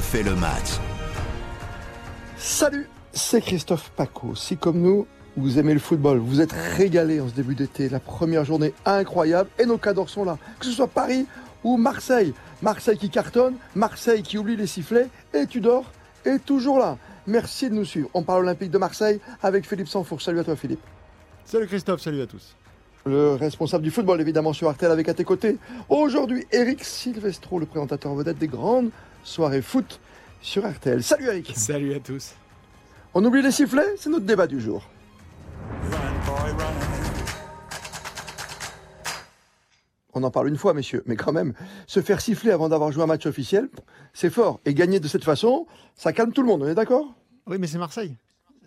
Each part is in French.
refait le match. Salut, c'est Christophe Paco. Si comme nous, vous aimez le football, vous êtes régalé en ce début d'été, la première journée incroyable, et nos cadors sont là, que ce soit Paris ou Marseille. Marseille qui cartonne, Marseille qui oublie les sifflets, et Tudor est toujours là. Merci de nous suivre. On parle olympique de Marseille avec Philippe Sanfour. Salut à toi Philippe. Salut Christophe, salut à tous. Le responsable du football évidemment sur Artel avec à tes côtés. Aujourd'hui, Eric Silvestro, le présentateur vedette des grandes soirées foot sur RTL. Salut Eric. Salut à tous. On oublie les sifflets, c'est notre débat du jour. On en parle une fois, messieurs, mais quand même, se faire siffler avant d'avoir joué un match officiel, c'est fort. Et gagner de cette façon, ça calme tout le monde, on est d'accord? Oui, mais c'est Marseille.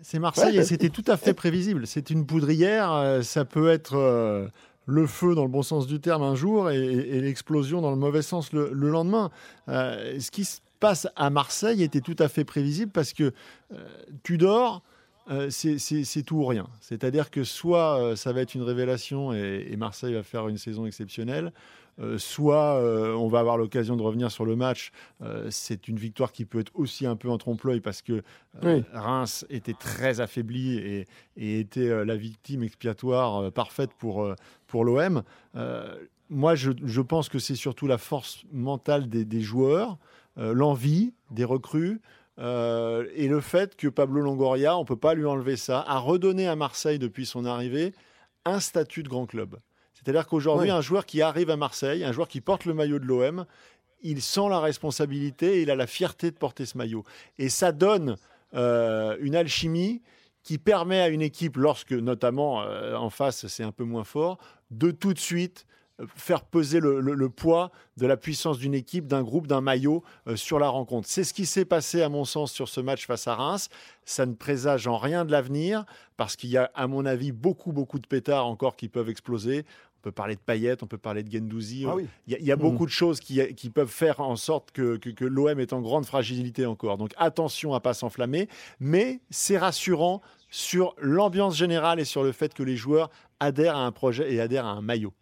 C'est Marseille et c'était tout à fait prévisible. C'est une poudrière, euh, ça peut être euh, le feu dans le bon sens du terme un jour et, l'explosion dans le mauvais sens le, lendemain. Euh, ce qui se passe à Marseille était tout à fait prévisible parce que Tudor, c'est tout ou rien. C'est-à-dire que soit ça va être une révélation et, Marseille va faire une saison exceptionnelle, euh, soit euh, on va avoir l'occasion de revenir sur le match. Euh, c'est une victoire qui peut être aussi un peu en trompe-l'œil parce que Reims était très affaibli et, était la victime expiatoire parfaite pour, pour l'OM. moi, je, pense que c'est surtout la force mentale des, joueurs, l'envie des recrues. Et le fait que Pablo Longoria, on ne peut pas lui enlever ça, a redonné à Marseille depuis son arrivée un statut de grand club. C'est-à-dire qu'aujourd'hui, un joueur qui arrive à Marseille, un joueur qui porte le maillot de l'OM, il sent la responsabilité et il a la fierté de porter ce maillot. Et ça donne euh, une alchimie qui permet à une équipe, lorsque notamment euh, en face c'est un peu moins fort, de tout de suite faire peser le, poids de la puissance d'une équipe, d'un groupe, d'un maillot euh, sur la rencontre. C'est ce qui s'est passé, à mon sens, sur ce match face à Reims. Ça ne présage en rien de l'avenir, parce qu'il y a, à mon avis, beaucoup, beaucoup de pétards encore qui peuvent exploser. On peut parler de Payet, on peut parler de Gendouzi. Ah il, y a, beaucoup mmh. de choses qui, peuvent faire en sorte que, que l'OM est en grande fragilité encore. Donc attention à ne pas s'enflammer, mais c'est rassurant sur l'ambiance générale et sur le fait que les joueurs adhèrent à un projet et adhèrent à un maillot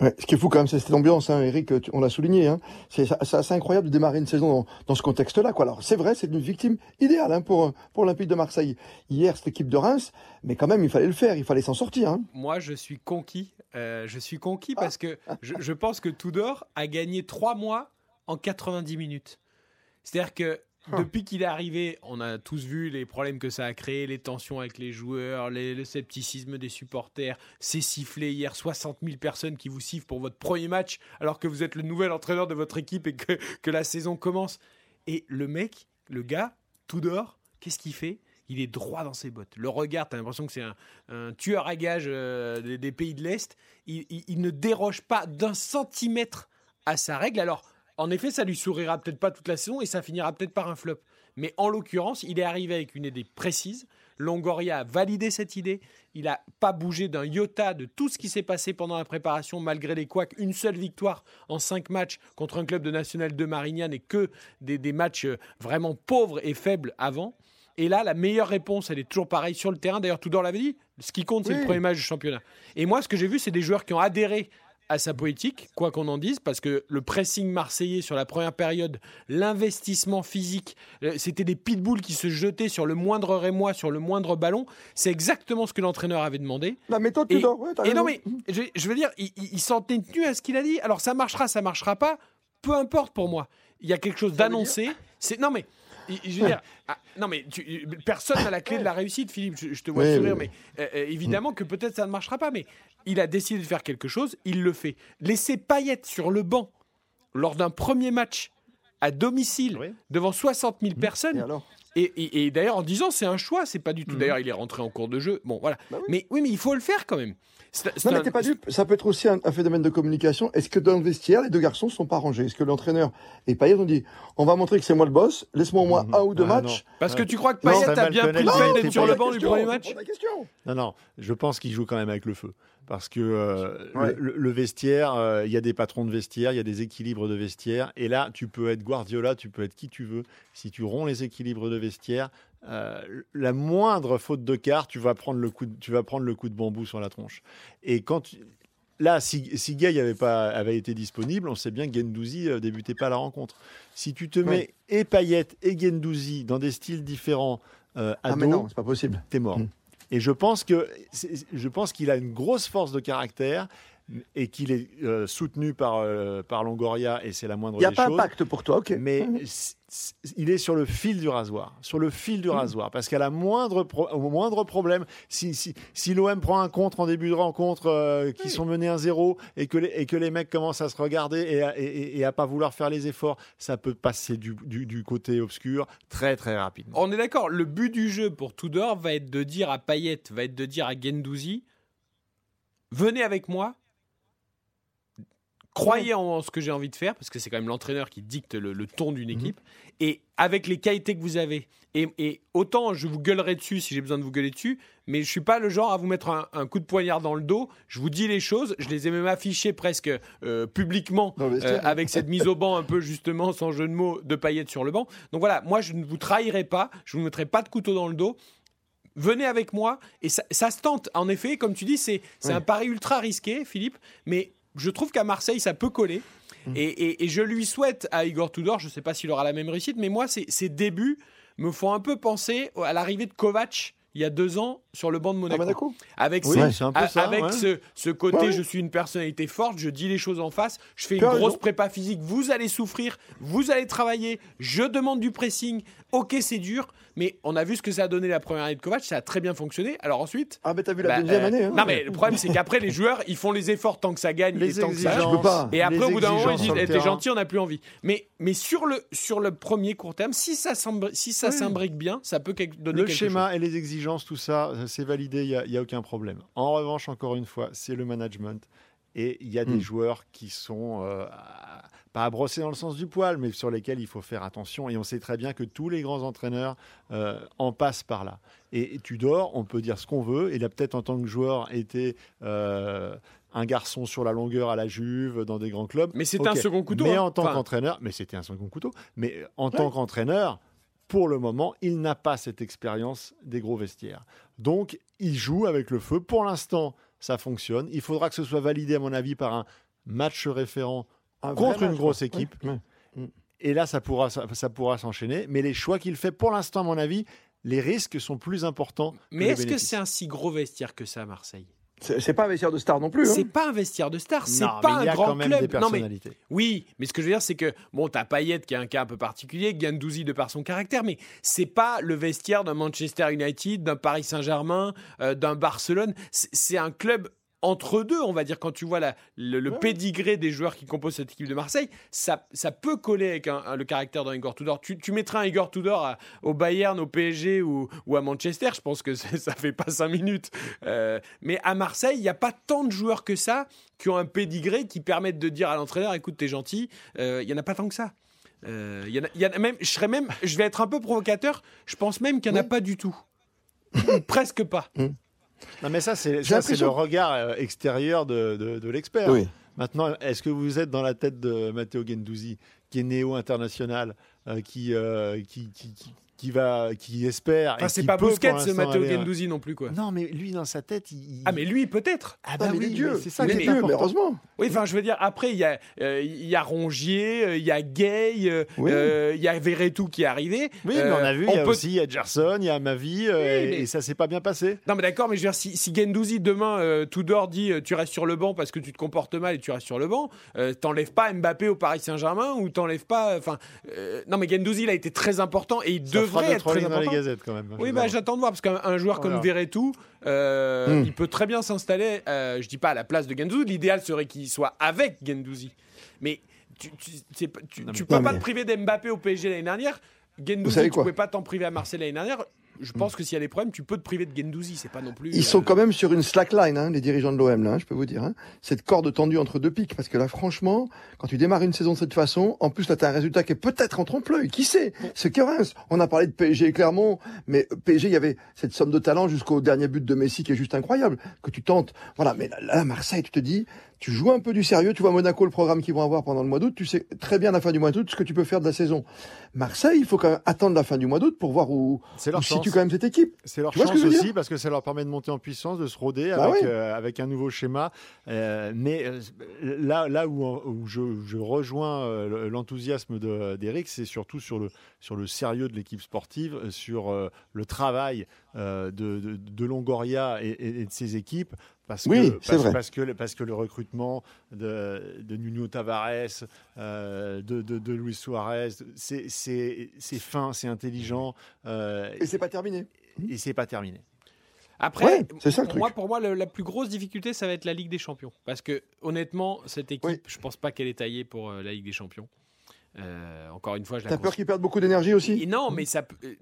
ce qui est fou quand même, c'est cette ambiance, hein, Eric, on l'a souligné. Hein. C'est assez incroyable de démarrer une saison dans, ce contexte-là. Quoi. Alors c'est vrai, c'est une victime idéale hein, pour, pour l'Olympique de Marseille. Hier, cette équipe de Reims, mais quand même, il fallait le faire, il fallait s'en sortir. Hein. Moi, je suis conquis. Euh, je suis conquis parce que je, je pense que Tudor a gagné trois mois en 90 minutes. C'est-à-dire que depuis qu'il est arrivé, on a tous vu les problèmes que ça a créé, les tensions avec les joueurs, le scepticisme des supporters, c'est sifflé hier, 60 000 personnes qui vous sifflent pour votre premier match alors que vous êtes le nouvel entraîneur de votre équipe et que, la saison commence. Et le mec, le gars, tout dehors, qu'est-ce qu'il fait? Il est droit dans ses bottes. Le regard, tu as l'impression que c'est un, tueur à gages euh, des, pays de l'Est. Il ne déroge pas d'un centimètre à sa règle. Alors, en effet, ça lui sourira peut-être pas toute la saison et ça finira peut-être par un flop. Mais en l'occurrence, il est arrivé avec une idée précise. Longoria a validé cette idée. Il n'a pas bougé d'un iota de tout ce qui s'est passé pendant la préparation, malgré les couacs. Une seule victoire en cinq matchs contre un club de National de Marignane et que des, matchs euh, vraiment pauvres et faibles avant. Et là, la meilleure réponse, elle est toujours pareille sur le terrain. D'ailleurs, Tudor l'avait dit. Ce qui compte, c'est le premier match du championnat. Et moi, ce que j'ai vu, c'est des joueurs qui ont adhéré à sa politique, quoi qu'on en dise, parce que le pressing marseillais sur la première période, l'investissement physique, euh, c'était des pitbulls qui se jetaient sur le moindre rémois, sur le moindre ballon. C'est exactement ce que l'entraîneur avait demandé. La méthode, et, et non, mais je, veux dire, il, s'en tenu à ce qu'il a dit. Alors ça marchera, ça marchera pas, peu importe pour moi. Il y a quelque chose d'annoncé. C'est non mais je veux dire, ah, non mais personne n'a la clé de la réussite, Philippe. Je, te vois sourire, mais euh, euh, évidemment que peut-être ça ne marchera pas. Mais il a décidé de faire quelque chose, il le fait. Laisser Payet sur le banc lors d'un premier match à domicile devant 60 000 mmh. personnes. Et, d'ailleurs en disant c'est un choix, c'est pas du tout. Mmh. D'ailleurs il est rentré en cours de jeu. Bon voilà. Bah mais oui mais il faut le faire quand même. Non, mais t'es pas dupe. Ça peut être aussi un, phénomène de communication. Est-ce que dans le vestiaire, les deux garçons sont pas rangés? Est-ce que l'entraîneur et Payet ont dit on va montrer que c'est moi le boss, laisse-moi au moins mhm. un ou deux ah, matchs? Parce que tu crois que Payet a bien pris le fait d'être sur le banc du premier match? Non, non, je pense qu'il joue quand même avec le feu. Parce que euh, le, vestiaire, euh, il y a des patrons de vestiaire, il y a des équilibres de vestiaire. Et là, tu peux être Guardiola, tu peux être qui tu veux. Si tu romps les équilibres de vestiaire, euh, la moindre faute de quart, tu vas prendre le coup de, tu vas prendre le coup de bambou sur la tronche. Et quand là, si, si Gay avait, pas, avait été disponible, on sait bien que Gendouzi débutait pas la rencontre. Si tu te mets et Payet et Gendouzi dans des styles différents euh, à ah, mais non, c'est pas possible. T'es mort. Mm. Et je pense que je pense qu'il a une grosse force de caractère et qu'il est euh, soutenu par, euh, par Longoria, et c'est la moindre des choses. Il n'y a pas un pacte pour toi, ok. Mais mhm. il est sur le fil du rasoir, sur le fil du mhm. rasoir, parce qu'à la moindre, au moindre problème, si, si, si l'OM prend un contre en début de rencontre, euh, qui sont menés 1-0, et, que les, et que les mecs commencent à se regarder et à, et, à pas vouloir faire les efforts, ça peut passer du, du, du, côté obscur très très rapidement. On est d'accord, le but du jeu pour Tudor va être de dire à Payet, va être de dire à Gendouzi, venez avec moi, croyez en ce que j'ai envie de faire, parce que c'est quand même l'entraîneur qui dicte le, ton d'une mhm. équipe, et avec les qualités que vous avez. Et, autant je vous gueulerai dessus si j'ai besoin de vous gueuler dessus, mais je suis pas le genre à vous mettre un, coup de poignard dans le dos. Je vous dis les choses, je les ai même affichées presque euh, publiquement euh, avec cette mise au banc un peu justement sans jeu de mots de paillettes sur le banc. Donc voilà, moi je ne vous trahirai pas, je vous mettrai pas de couteau dans le dos venez avec moi. Et ça, se tente. En effet, comme tu dis, c'est un pari ultra risqué, Philippe. Mais je trouve qu'à Marseille, ça peut coller. Mm. Et, je lui souhaite à Igor Tudor, je ne sais pas s'il aura la même réussite, mais moi, ses débuts me font un peu penser à l'arrivée de Kovac il y a deux ans sur le banc de Monaco. Avec, avec ce, côté, je suis une personnalité forte, je dis les choses en face, je fais une grosse prépa physique, vous allez souffrir, vous allez travailler, je demande du pressing, ok c'est dur, mais on a vu ce que ça a donné la première année de Kovac, ça a très bien fonctionné. Alors ensuite. Ah, mais t'as vu la bah, deuxième euh, année. Hein. non, mais le problème, c'est qu'après, les joueurs, ils font les efforts tant que ça gagne les et tant que ça. Pas. Et après, au bout d'un moment, ils disent eh, T'es gentil, on n'a plus envie. Mais, mais sur, le, sur le premier court terme, si ça s'imbrique si ça bien, ça peut donner le quelque schéma et les exigences, tout ça, c'est validé, il n'y a, a aucun problème. En revanche, encore une fois, c'est le management. Et il y a des hmm. joueurs qui sont. Euh, pas à brosser dans le sens du poil, mais sur lesquels il faut faire attention. Et on sait très bien que tous les grands entraîneurs euh, en passent par là. Et, tu dors, on peut dire ce qu'on veut. Il a peut-être en tant que joueur été euh, un garçon sur la longueur à la Juve dans des grands clubs. Mais c'était un second couteau. Mais hein. en tant qu'entraîneur, mais c'était un second couteau. Mais en tant qu'entraîneur, pour le moment, il n'a pas cette expérience des gros vestiaires. Donc, il joue avec le feu. Pour l'instant, ça fonctionne. Il faudra que ce soit validé, à mon avis, par un match référent contre une grosse équipe. Et là, ça pourra, ça, pourra s'enchaîner. Mais les choix qu'il fait, pour l'instant, à mon avis, les risques sont plus importants. Mais est-ce que c'est un si gros vestiaire que ça à Marseille? C'est pas un vestiaire de star non plus. Hein. C'est pas un vestiaire de star, c'est pas un grand club. non, mais, oui, mais ce que je veux dire, c'est que bon, t'as Payet qui a un cas un peu particulier, Gandouzi de par son caractère, mais c'est pas le vestiaire d'un Manchester United, d'un Paris Saint-Germain, euh, d'un Barcelone. C'est un club entre deux, on va dire, quand tu vois la, le, pédigré des joueurs qui composent cette équipe de Marseille, ça, ça peut coller avec le caractère d'un Igor Tudor. Tu, tu mettrais un Igor Tudor au Bayern, au PSG ou, ou, à Manchester, je pense que ça fait pas cinq minutes. Euh, mais à Marseille, il n'y a pas tant de joueurs que ça qui ont un pédigré qui permettent de dire à l'entraîneur écoute, t'es gentil. Euh, il n'y en a pas tant que ça. Euh, y y a même, je serais même, je vais être un peu provocateur. Je pense même qu'il n'y en a pas du tout, presque pas. Non, mais ça, c'est le regard euh, extérieur de, de, l'expert. Maintenant, est-ce que vous êtes dans la tête de Matteo Gendouzi, qui est néo-international, euh, qui, euh, qui, qui, qui va, qui espère. Enfin, c'est pas Busquets, ce Matteo Gendouzi non plus, quoi. Non, mais lui, dans sa tête, il. Ah, mais lui, peut-être. Ah, bah oui, Dieu. C'est ça qui est Dieu, mais heureusement. Oui, enfin, je veux dire, après, il y a, euh, il y a Rongier, euh, il y a Gay, euh, il y a Verretou qui est arrivé. Oui, mais on a vu, il y a aussi, il y a Gerson, il y a Mavi, et ça s'est pas bien passé. Non, mais d'accord, mais je veux dire, si, si Gendouzi demain, Tudor dit, tu restes sur le banc parce que tu te comportes mal et tu restes sur le banc, t'enlèves pas Mbappé au Paris Saint-Germain ou t'enlèves pas. Enfin, non, mais Gendouzi, il a été très important et il devrait être très important quand même. Oui, bah, j'attends de voir parce qu'un joueur comme Verretou, euh, hmm. il peut très bien s'installer. Euh, je dis pas à la place de Gendouzi. L'idéal serait qu'il soit avec Gendouzi. Mais tu, tu, tu, peux pas te priver d'Mbappé au PSG l'année dernière. Gendouzi, tu pouvais pas t'en priver à Marseille l'année dernière je pense que s'il y a des problèmes, tu peux te priver de Gendouzi. C'est pas non plus. Ils sont euh, quand même sur une slackline, hein, les dirigeants de l'OM, là, hein, je peux vous dire. Hein. Cette corde tendue entre deux pics. Parce que là, franchement, quand tu démarres une saison de cette façon, en plus, là, tu as un résultat qui est peut-être en trompe-l'œil. Qui sait? C'est Reims. On a parlé de PSG et Clermont, mais PSG, il y avait cette somme de talent jusqu'au dernier but de Messi qui est juste incroyable. Que tu tentes. Voilà, mais là, Marseille, tu te dis, tu joues un peu du sérieux, tu vois Monaco le programme qu'ils vont avoir pendant le mois d'août, tu sais très bien à la fin du mois d'août ce que tu peux faire de la saison. Marseille, il faut quand même attendre la fin du mois d'août pour voir où, où situe quand même cette équipe. C'est leur chance aussi parce que ça leur permet de monter en puissance, de se roder bah avec, euh, avec, un nouveau schéma. Euh, mais euh, là, là où, où je, je, rejoins l'enthousiasme d'Eric, c'est surtout sur le, sur le sérieux de l'équipe sportive, sur le travail de, de, de, Longoria et, et, de ses équipes parce oui, que, parce, vrai. Parce que, parce que le recrutement de, de Nuno Tavares, euh, de, de, de, Luis Suarez, c'est fin, c'est intelligent. Euh, et c'est pas terminé. Et c'est pas terminé. Après, pour, moi, pour moi, la plus grosse difficulté, ça va être la Ligue des Champions. Parce que, honnêtement, cette équipe, je pense pas qu'elle est taillée pour euh, la Ligue des Champions. Encore une fois, je T'as peur qu'ils perdent beaucoup d'énergie aussi? Non, mais ça euh,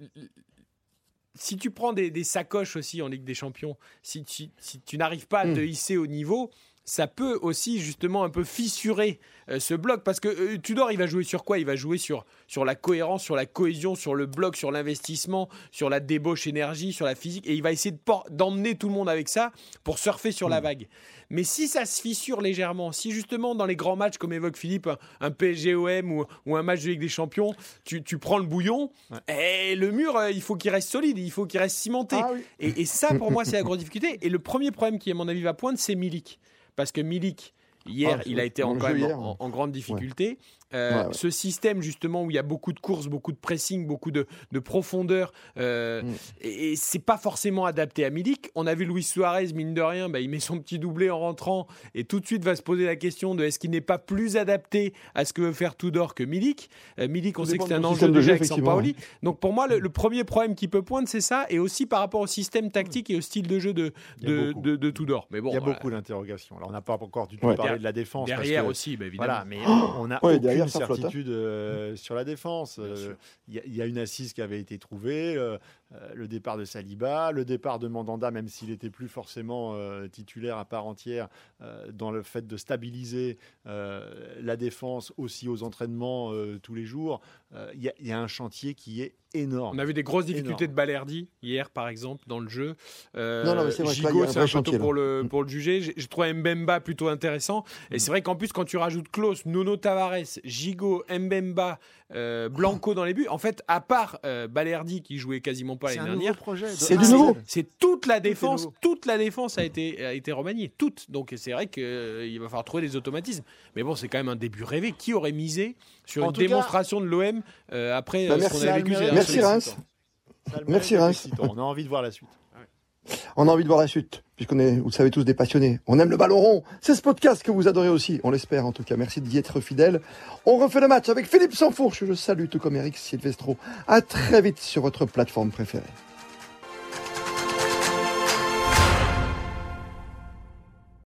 si tu prends des, sacoches aussi en Ligue des Champions, si tu, si tu n'arrives pas à te hmm. hisser au niveau, ça peut aussi justement un peu fissurer euh, ce bloc parce que euh, Tudor il va jouer sur quoi? Il va jouer sur, sur la cohérence, sur la cohésion, sur le bloc, sur l'investissement, sur la débauche énergie, sur la physique et il va essayer d'emmener tout le monde avec ça pour surfer sur la hmm. vague. Mais si ça se fissure légèrement, si justement dans les grands matchs comme évoque Philippe, un, PSGOM ou, ou, un match de Ligue des Champions, tu, tu prends le bouillon, et le mur euh, il faut qu'il reste solide, il faut qu'il reste cimenté. Ah et, et, ça pour moi c'est la grosse difficulté. Et le premier problème qui à mon avis va poindre c'est Milik parce que Milik, hier, ah, il a été en, en, grande difficulté. Euh, ce système justement où il y a beaucoup de courses, beaucoup de pressing, beaucoup de, profondeur, euh, mm. et, c'est pas forcément adapté à Milik. On a vu Luis Suarez, mine de rien, bah, il met son petit doublé en rentrant et tout de suite va se poser la question de est-ce qu'il n'est pas plus adapté à ce que veut faire Tudor que Milik? Euh, Milik, on sait que c'est un enjeu de jeu avec Sampaoli. Donc pour moi, le, premier problème qui peut poindre, c'est ça, et aussi par rapport au système tactique et au style de jeu de, de, de, Tudor. Mais bon, il y a beaucoup d'interrogations. Alors on n'a pas encore du tout parlé de la défense. Derrière aussi, bah, évidemment. Voilà, mais on a aucune certitude euh, sur la défense. Euh, il y, a une assise qui avait été trouvée, euh, le départ de Saliba, le départ de Mandanda, même s'il n'était plus forcément titulaire à part entière, dans le fait de stabiliser la défense aussi aux entraînements tous les jours. Il y, a un chantier qui est énorme. On a vu des grosses difficultés de Balerdi hier, par exemple, dans le jeu. non, non, c'est un, peu tôt pour le, pour le juger. J'ai trouvé Mbemba plutôt intéressant. Et mm. c'est vrai qu'en plus, quand tu rajoutes Klaus, Nono Tavares, Gigot, Mbemba, euh, Blanco dans les buts. En fait, à part euh, Balerdi qui jouait quasiment pas l'année dernière, c'est du nouveau. C'est toute la défense, toute la défense a été a été remaniée, toute. Donc c'est vrai qu'il euh, va falloir trouver des automatismes. Mais bon, c'est quand même un début rêvé. Qui aurait misé sur une démonstration de l'OM après bah, ce qu'on a vécu Merci Reims. Merci Reims. On a envie de voir la suite. On a envie de voir la suite, puisqu'on est, vous le savez tous, des passionnés. On aime le ballon rond. C'est ce podcast que vous adorez aussi. On l'espère en tout cas. Merci d'y être fidèle. On refait le match avec Philippe Sansfourche. Je salue tout comme Eric Silvestro. À très vite sur votre plateforme préférée.